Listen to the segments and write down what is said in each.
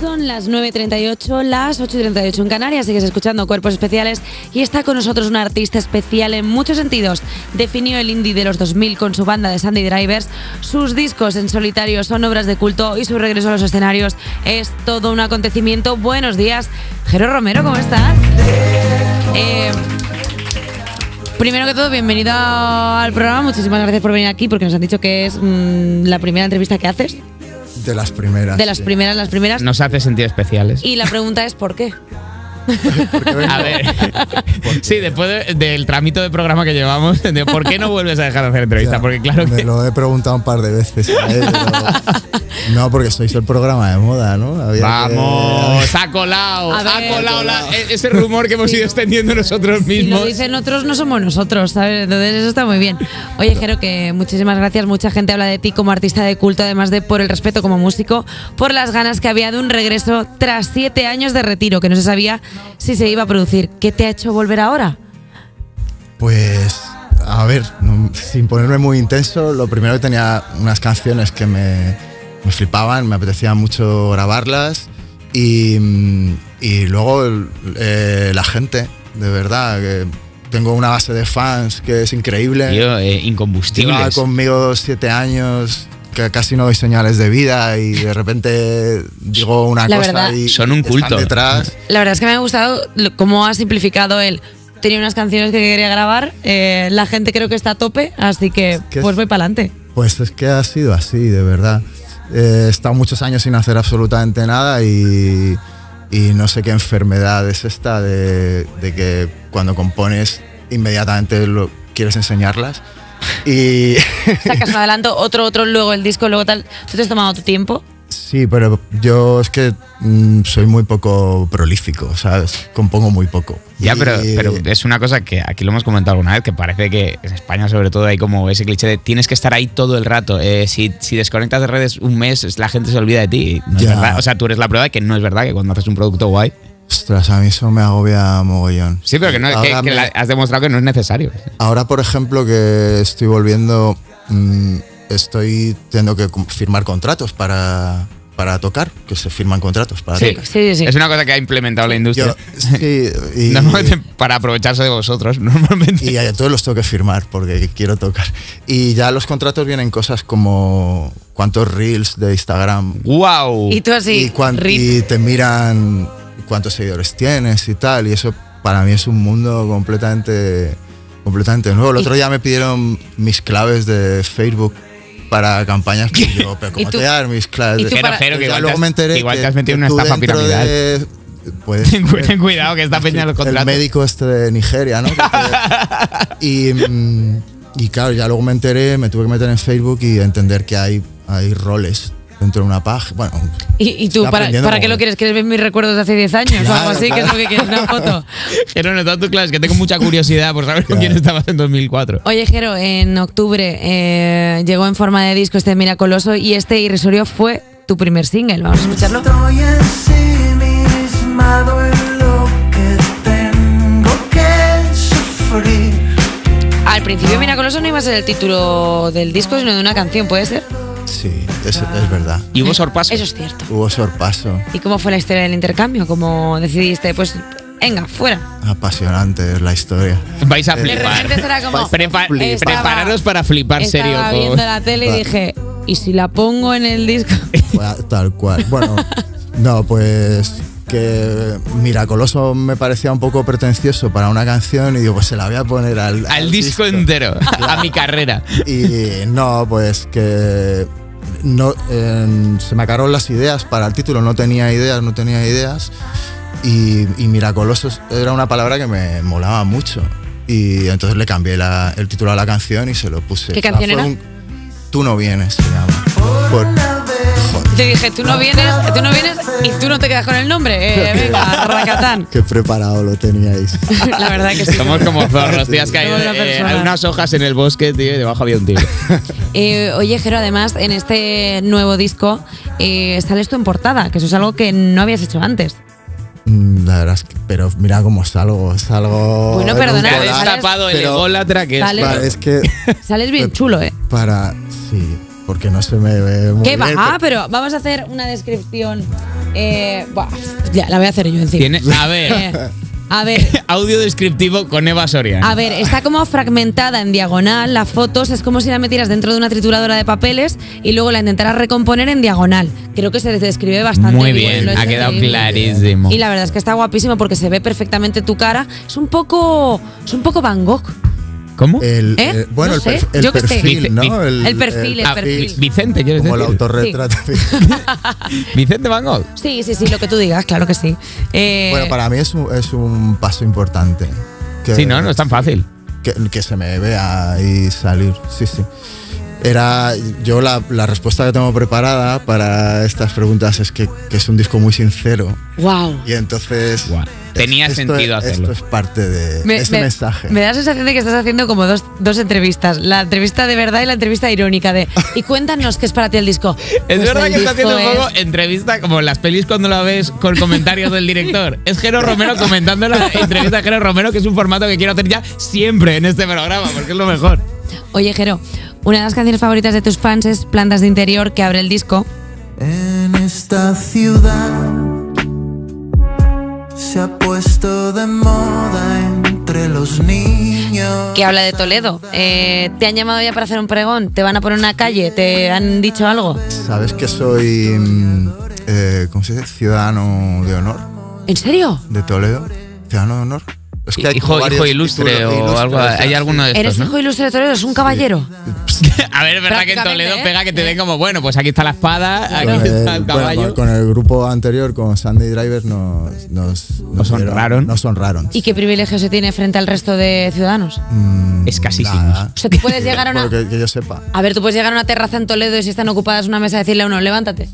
Son las 9.38, las 8.38 en Canarias, sigues escuchando Cuerpos Especiales y está con nosotros un artista especial en muchos sentidos. Definió el indie de los 2000 con su banda de Sandy Drivers, sus discos en solitario son obras de culto y su regreso a los escenarios es todo un acontecimiento. Buenos días, Jero Romero, ¿cómo estás? Eh, Primero que todo, bienvenido al programa. Muchísimas gracias por venir aquí porque nos han dicho que es mm, la primera entrevista que haces. De las primeras. De las primeras, las primeras. Nos hace sentir especiales. Y la pregunta es ¿por qué? A ver. Sí, después de- del tramito de programa que llevamos, de ¿por qué no vuelves a dejar de hacer entrevista? Ya, Porque claro Me que. lo he preguntado un par de veces. pero- no, porque sois el programa de moda, ¿no? Había que- Vamos, ha colado, ha colado la- e- ese rumor que hemos ido extendiendo nosotros Si lo mismos. dicen otros, no somos nosotros, ¿sabes? Entonces eso está muy bien. Oye, Jero, que muchísimas gracias. Mucha gente habla de ti como artista de culto, además de por el respeto como músico, por las ganas que había de un regreso tras siete años de retiro, que no se sabía si se iba a producir. ¿Qué te ha hecho volver ahora? Pues, a ver, no- sin ponerme muy intenso, lo primero que tenía unas canciones que me, me flipaban, me apetecía mucho grabarlas y, mm, y luego eh, la gente, de verdad, que tengo una base de fans que es increíble. Tío, eh, Lleva conmigo siete años, que casi no doy señales de vida y de repente digo una La cosa verdad, y son un están culto. detrás. La verdad es que me ha gustado cómo ha simplificado él. Tenía unas canciones que quería grabar, eh, la gente creo que está a tope, así que que pues es- voy para adelante. Pues es que ha sido así, de verdad. Eh, he estado muchos años sin hacer absolutamente nada y, y no sé qué enfermedad es esta de, de que cuando compones inmediatamente lo, quieres enseñarlas. Y Sacas un adelanto, otro, otro, luego el disco, luego tal. ¿Tú te has tomado tu tiempo? sí, pero yo es que mm, soy muy poco prolífico, ¿sabes? Compongo muy poco. Ya, pero, Y- pero es una cosa que aquí lo hemos comentado alguna vez, que parece que en España sobre todo hay como ese cliché de tienes que estar ahí todo el rato. Eh, si, si desconectas de redes un mes, la gente se olvida de ti. Y No es Ya. verdad. O sea, tú eres la prueba de que no es verdad que cuando haces un producto guay. Ostras, a mí eso me agobia mogollón. Sí, pero que, no, que- que me- la- has demostrado que no es necesario. Ahora, por ejemplo, que estoy volviendo, mm, estoy teniendo que firmar contratos para, para tocar, que se firman contratos para Sí, tocar. sí, sí. Es una cosa que ha implementado la industria. Yo- sí, y, Normalmente para aprovecharse de vosotros, normalmente. y a todos los tengo que firmar porque quiero tocar. Y ya los contratos vienen cosas como cuántos reels de Instagram ¡Wow! Y tú así, y te miran cuántos seguidores tienes y tal. Y eso para mí es un mundo completamente, completamente nuevo. El otro día me pidieron mis claves de Facebook para campañas. Y yo, pero ¿Y ¿cómo tú- te dar mis claves? Pero, pero que igual, luego te me has, enteré igual que- te has metido en que una estafa piramidal. de- puedes- Ten cuidado que está peña en los el médico este de Nigeria, ¿no? Que te- y, mm, y claro, ya luego me enteré, me tuve que meter en Facebook y entender que hay, hay roles dentro de una página. Bueno, ¿Y, y tú para, para qué como- lo quieres? ¿Quieres ver mis recuerdos de hace 10 años o algo Claro, así? ¿Qué es lo que quieres? ¿Una foto? Pero no, tú, claro, es que tengo mucha curiosidad por saber con Claro. quién estabas en 2004. Oye, Jero, en octubre eh, llegó en forma de disco este Miracoloso y este Irrisorio fue tu primer single. Vamos a escucharlo. Estoy ensimismado en lo que tengo que sufrir. Al principio Miracoloso no iba a ser el título del disco, sino de una canción, ¿puede ser? Sí, es, es verdad. Y hubo sorpaso. Eso es cierto. Hubo sorpaso. ¿Y cómo fue la historia del intercambio? ¿Cómo decidiste? Pues, venga, fuera. Apasionante es la historia. Vais a De flipar. repente será como... Prepa- Estaba- prepararos para flipar Estaba serio. con- viendo la tele y dije, ¿y si la pongo en el disco? Tal cual. Bueno, no, pues que Miracoloso me parecía un poco pretencioso para una canción y digo, pues se la voy a poner al, Al disco entero, a mi carrera. Y no, pues que no, eh, se me acabaron las ideas para el título, no tenía ideas, no tenía ideas. Y, y Miracolosos era una palabra que me molaba mucho. Y entonces le cambié la- el título a la canción y se lo puse. ¿Qué O sea, canción era? un- Tú no vienes, se llama. Por- Te dije, tú no vienes, tú no vienes y tú no te quedas con el nombre. Eh, venga, racatán. Qué preparado lo teníais. La verdad que sí. Somos como zorros, tío. Es que hay, la eh, hay unas hojas en el bosque, tío, y debajo había un tigre. Eh, oye, Jero, además, en este nuevo disco eh, sales tú en portada, que eso es algo que no habías hecho antes. Mm, La verdad es que, pero mira cómo salgo, salgo. Bueno, en perdona, destapado el ególatra que es. Sales- Vale, es que Sales bien chulo, ¿eh? para. Sí, porque no se me ve muy ¿Qué bien, va? Ah, pero- vamos a hacer una descripción Eh, buah, ya, la voy a hacer yo encima. Tiene, a ver, Eh, a ver, audio descriptivo con Eva Soria. A ver, está como fragmentada en diagonal. Las fotos es como si la metieras dentro de una trituradora de papeles y luego la intentaras recomponer en diagonal. Creo que se describe bastante Muy bien. bien, lo he ha hecho quedado increíble. clarísimo. Y la verdad es que está guapísimo porque se ve perfectamente tu cara. Es un poco, es un poco Van Gogh. ¿Cómo? El, ¿Eh? eh, bueno, No el, sé, perf- el sé. perfil, el perfil, el Ah, perfil. Vicente, ¿quieres Como el autorretrato. Vicente Van Gogh. Sí, sí, sí, lo que tú digas, claro que sí. Eh, Bueno, para mí es un, es un paso importante. Que, Sí, no, no es tan fácil. que, que se me vea ahí salir. Sí, sí. Era yo la, la respuesta que tengo preparada para estas preguntas es que, que es un disco muy sincero wow. y entonces Guau. Tenía esto- sentido hacerlo. Esto es parte de Me, ese me- mensaje. me da la sensación de que estás haciendo como dos, dos entrevistas. La entrevista de verdad y la entrevista irónica de y cuéntanos qué es para ti el disco. Es Pues verdad que está haciendo un poco es- entrevista como en las pelis cuando la ves con comentarios del director. Es Jero Romero comentando la entrevista de Jero Romero, que es un formato que quiero hacer ya siempre en este programa, porque es lo mejor. Oye, Jero, una de las canciones favoritas de tus fans es Plantas de Interior, que abre el disco. En esta ciudad se ha puesto de moda entre los niños. que habla de Toledo. Eh, ¿Te han llamado ya para hacer un pregón? ¿Te van a poner una calle? ¿Te han dicho algo? ¿Sabes que soy, mm, eh, ¿cómo se dice? Ciudadano de honor ¿En serio? de Toledo. Ciudadano de honor. Es hay hijo, hijo ilustre títulos- o ilustres, algo. Hay alguno de ¿Eres estos, hijo ¿no? ilustre de Toledo? ¿Es un caballero? A ver, es verdad que en Toledo ¿eh? pega que te den como, bueno, pues aquí está la espada, aquí Con está el, bueno, caballo. con- con el grupo anterior, con Sandy Driver, nos, nos, Nos honraron. Nos honraron. ¿Y qué privilegio se tiene frente al resto de ciudadanos? Mm, Escasísimos. nada. O sea, tú puedes llegar a una... Bueno, que, que yo sepa. A ver, tú puedes llegar a una terraza en Toledo y si están ocupadas una mesa decirle a uno, levántate.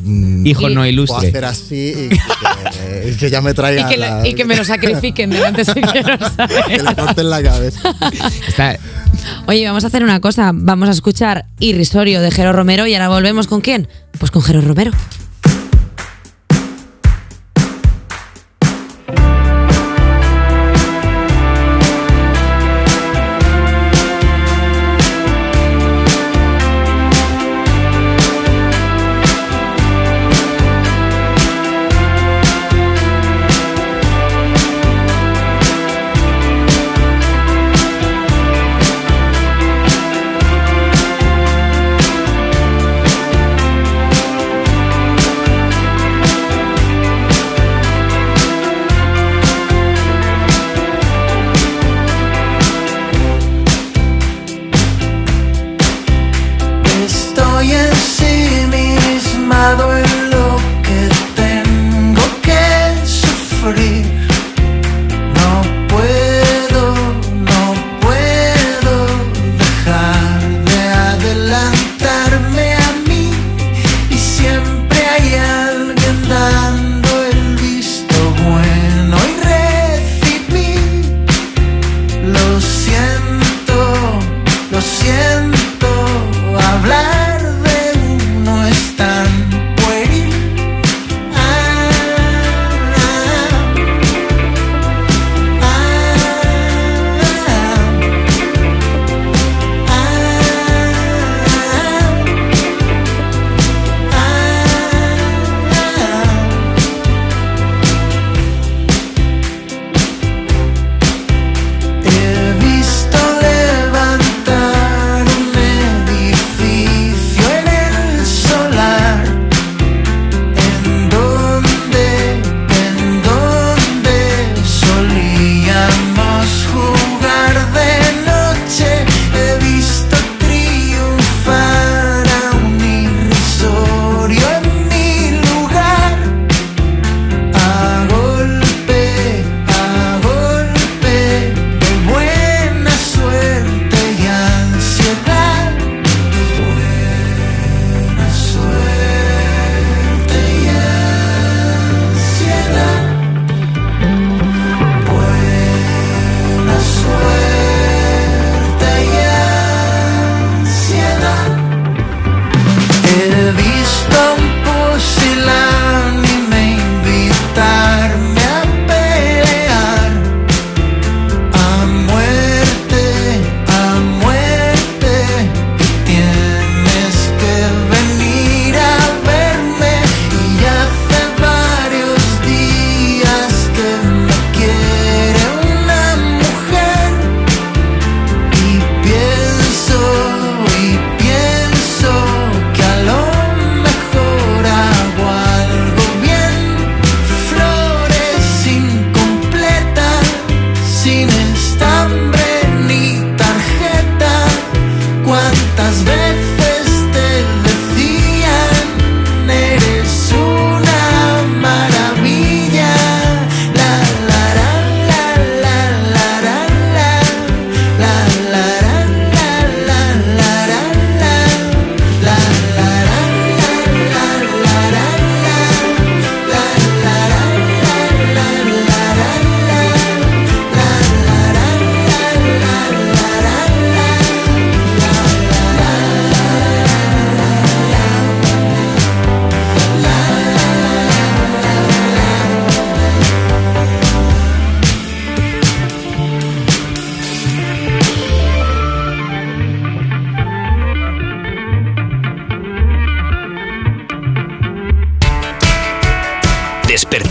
Mm, Hijo Y- no Puedo ilustre. hacer así y que, y que ya me Y traigan que, lo- la- y que me lo sacrifiquen delante si quiero que le corten la cabeza. Está- Oye, vamos a hacer una cosa. Vamos a escuchar Irrisorio de Jero Romero y ahora volvemos con quién? Pues con Jero Romero.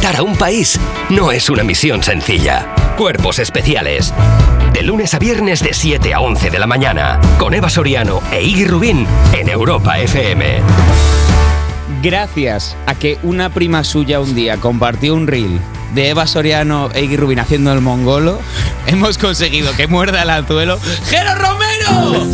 A un país no es una misión sencilla. Cuerpos especiales. De lunes a viernes de 7 a 11 de la mañana. Con Eva Soriano e Iggy Rubín en Europa FM. Gracias a que una prima suya un día compartió un reel de Eva Soriano e Iggy Rubin haciendo el mongolo, hemos conseguido que muerda el anzuelo ¡Jero Romero!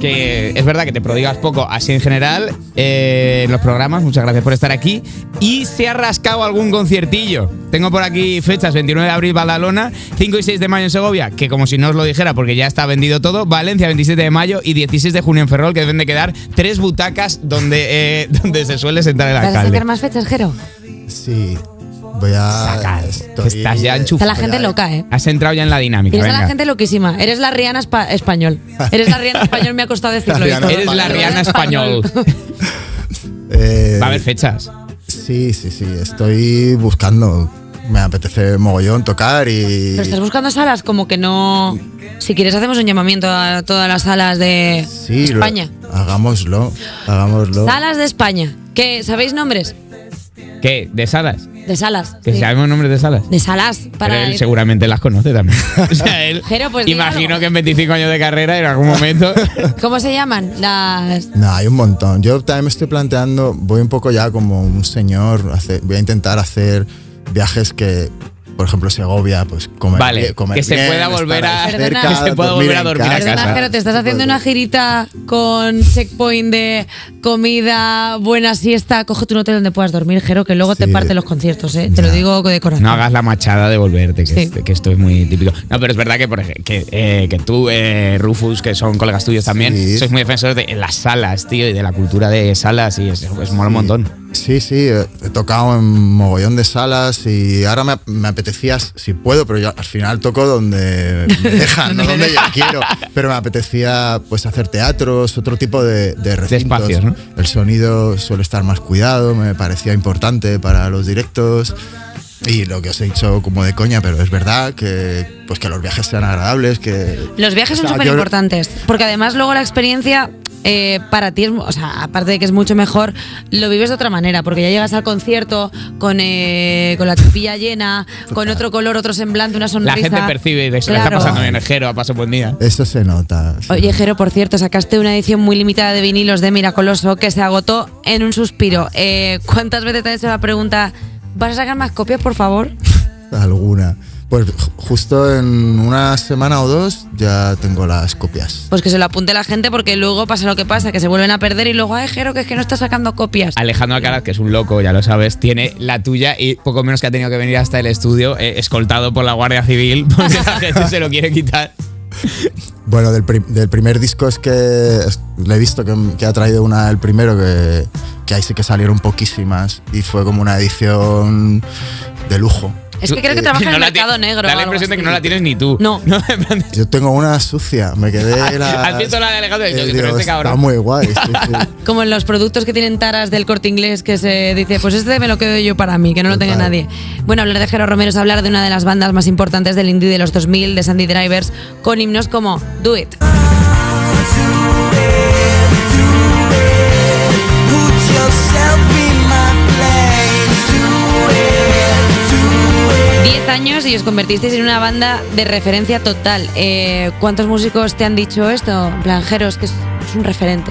Que es verdad que te prodigas poco así en general eh, en los programas, muchas gracias por estar aquí. Y se ha rascado algún conciertillo. Tengo por aquí fechas, 29 de abril Badalona, 5 y 6 de mayo en Segovia, que como si no os lo dijera porque ya está vendido todo, Valencia 27 de mayo y 16 de junio en Ferrol, que deben de quedar tres butacas donde, eh, donde se suele sentar el ¿Vas a alcalde. sacar más fechas, Jero? Sí, voy a. Saca, estoy- estás ya Está enchufado. la gente loca, ¿eh? Has entrado ya en la dinámica. Tienes a la gente loquísima. Eres la Rihanna espa- español. Eres la Rihanna español, me ha costado decirlo. La y. Eres la Rihanna español. Eh, Va a haber fechas. Sí, sí, sí. Estoy buscando. Me apetece mogollón tocar y. Pero estás buscando salas como que no... Si quieres hacemos un llamamiento a todas las salas de Sí, lo- España. hagámoslo. Hagámoslo. Salas de España. ¿Qué? ¿Sabéis nombres? ¿Qué? ¿De salas? De salas. ¿Que sí. sabemos nombres de salas? De salas. Para Pero él ir- seguramente las conoce también. O sea, él. Jero, pues imagino que en 25 años de carrera, en algún momento. ¿Cómo se llaman? Las... No, hay un montón. Yo también me estoy planteando, voy un poco ya como un señor, hace- voy a intentar hacer viajes que, por ejemplo, Segovia, pues comer Vale, comer que se bien, pueda volver a- cerca, que se pueda volver a dormir a casa. Perdona, Jero, te estás haciendo una girita con checkpoint de comida, buena siesta. Coge un hotel donde puedas dormir, Jero, que luego te parte los conciertos, ¿eh? Te lo digo de corazón. No hagas la machada de volverte, que, Sí. es- que esto es muy típico. No, pero es verdad que, por ej- que, eh, que tú, eh, Rufus, que son colegas tuyos también, Sí. sois muy defensores de las salas, tío, y de la cultura de salas, y es, es mola un montón. Sí, sí, he tocado en mogollón de salas y ahora me, me apetecía, si puedo, pero yo al final toco donde me dejan, no donde yo quiero. Pero me apetecía pues hacer teatros, otro tipo de, de recintos. espacios, ¿no? El sonido suele estar más cuidado, me parecía importante para los directos. Y lo que os he dicho como de coña, pero es verdad que pues que los viajes sean agradables, que Los viajes son O sea, súper importantes, porque además luego la experiencia eh, para ti es, o sea, aparte de que es mucho mejor, lo vives de otra manera, porque ya llegas al concierto con, eh, con la chupilla llena, con otro color, otro semblante, una La sonrisa. gente percibe, de, se está Claro. pasando bien el Jero, ha pasado buen día. eso se nota. Oye. Jero, por cierto, sacaste una edición muy limitada de vinilos de Miracoloso que se agotó en un suspiro. Eh, ¿Cuántas veces te han hecho la pregunta, ¿vas a sacar más copias, por favor? alguna. Pues ju- justo en una semana o dos ya tengo las copias. Pues que se lo apunte la gente porque luego pasa lo que pasa, que se vuelven a perder y luego, ay, Jero, que es que no está sacando copias. Alejandro Alcaraz, que es un loco, ya lo sabes, tiene la tuya y poco menos que ha tenido que venir hasta el estudio eh, escoltado por la Guardia Civil porque la gente se lo quiere quitar. Bueno, del, prim- del primer disco es que es- le he visto que, que ha traído una, el primero, que, que ahí sí que salieron poquísimas y fue como una edición de lujo. Es que creo que trabaja en No el mercado negro. Da la impresión de que no la tienes ni tú. No. Yo tengo una sucia, me quedé la... ¿Has visto la de Alejandro? Yo, Eh, este está cabrón. muy guay. sí, sí. Como en los productos que tienen taras del corte inglés que se dice, pues este me lo quedo yo para mí, que no lo tenga nadie. Bueno, hablar de Jero Romero es hablar de una de las bandas más importantes del indie de los 2000, de Sandy Drivers, con himnos como Do It. Put yourself 10 años y os convertisteis en una banda de referencia total. Eh, ¿Cuántos músicos te han dicho esto? En plan, Jero, es que es, es un referente.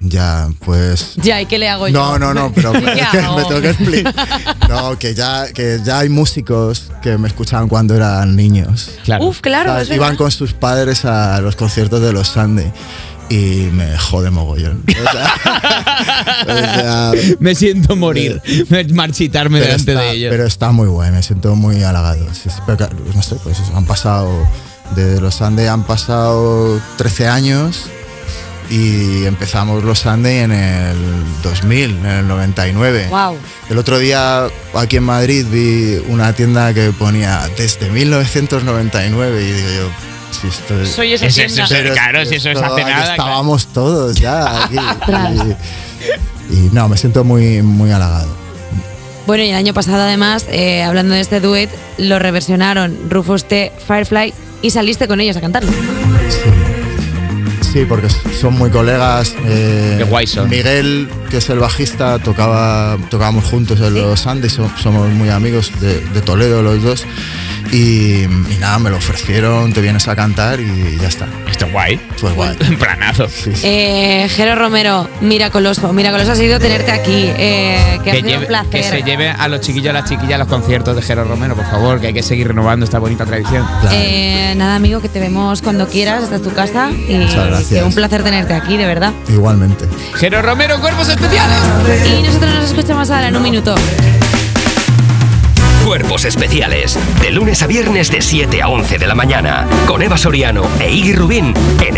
Ya, pues... Ya, ¿y qué le hago yo? No, no, no, pero me tengo que explicar. No, que ya, que ya hay músicos que me escuchaban cuando eran niños. Claro. Uf, claro, ¿Sabes? es Iban verdad. con sus padres a los conciertos de los Sunday y me jode mogollón. O sea, o sea, Me siento morir, marchitarme pero, delante está, de ellos. pero está muy guay, me siento muy halagado. Pero no sé, pues eso, han pasado, de los Sunday han pasado 13 años y empezamos los Sunday en el 2000, en el 99. Wow. El otro día aquí en Madrid vi una tienda que ponía desde 1999 y digo yo, si esto es... Soy esa Ese- tienda. Pero claro, si eso es hace nada, Estábamos todos ya aquí. Y, y no, me siento muy, muy halagado. Bueno, y el año pasado, además, eh, hablando de este duet, lo reversionaron Rufus T, Firefly y saliste con ellos a cantarlo. Sí, Sí, porque son muy colegas. eh, Qué guay son. Miguel, que es el bajista, tocaba, tocábamos juntos en los so- somos muy amigos de, de Toledo los dos. Y, y nada, me lo ofrecieron, te vienes a cantar y ya está. Esto es guay. Fue guay. Un planazo. Sí, sí. Eh, Jero Romero, miracoloso. Miracoloso ha sido tenerte aquí. eh, que ha Que, sido un lleve- placer. que se lleve a los chiquillos a las chiquillas a los conciertos de Jero Romero, por favor, que hay que seguir renovando esta bonita tradición. Claro. Eh, nada, amigo, que te vemos cuando quieras. Esta es tu casa. Y Muchas gracias. que un placer tenerte aquí, de verdad. Igualmente. Jero Romero, cuerpos especiales. Y nosotros nos escuchamos ahora en un minuto. Cuerpos especiales. De lunes a viernes de 7 a 11 de la mañana. Con Eva Soriano e Iggy Rubín en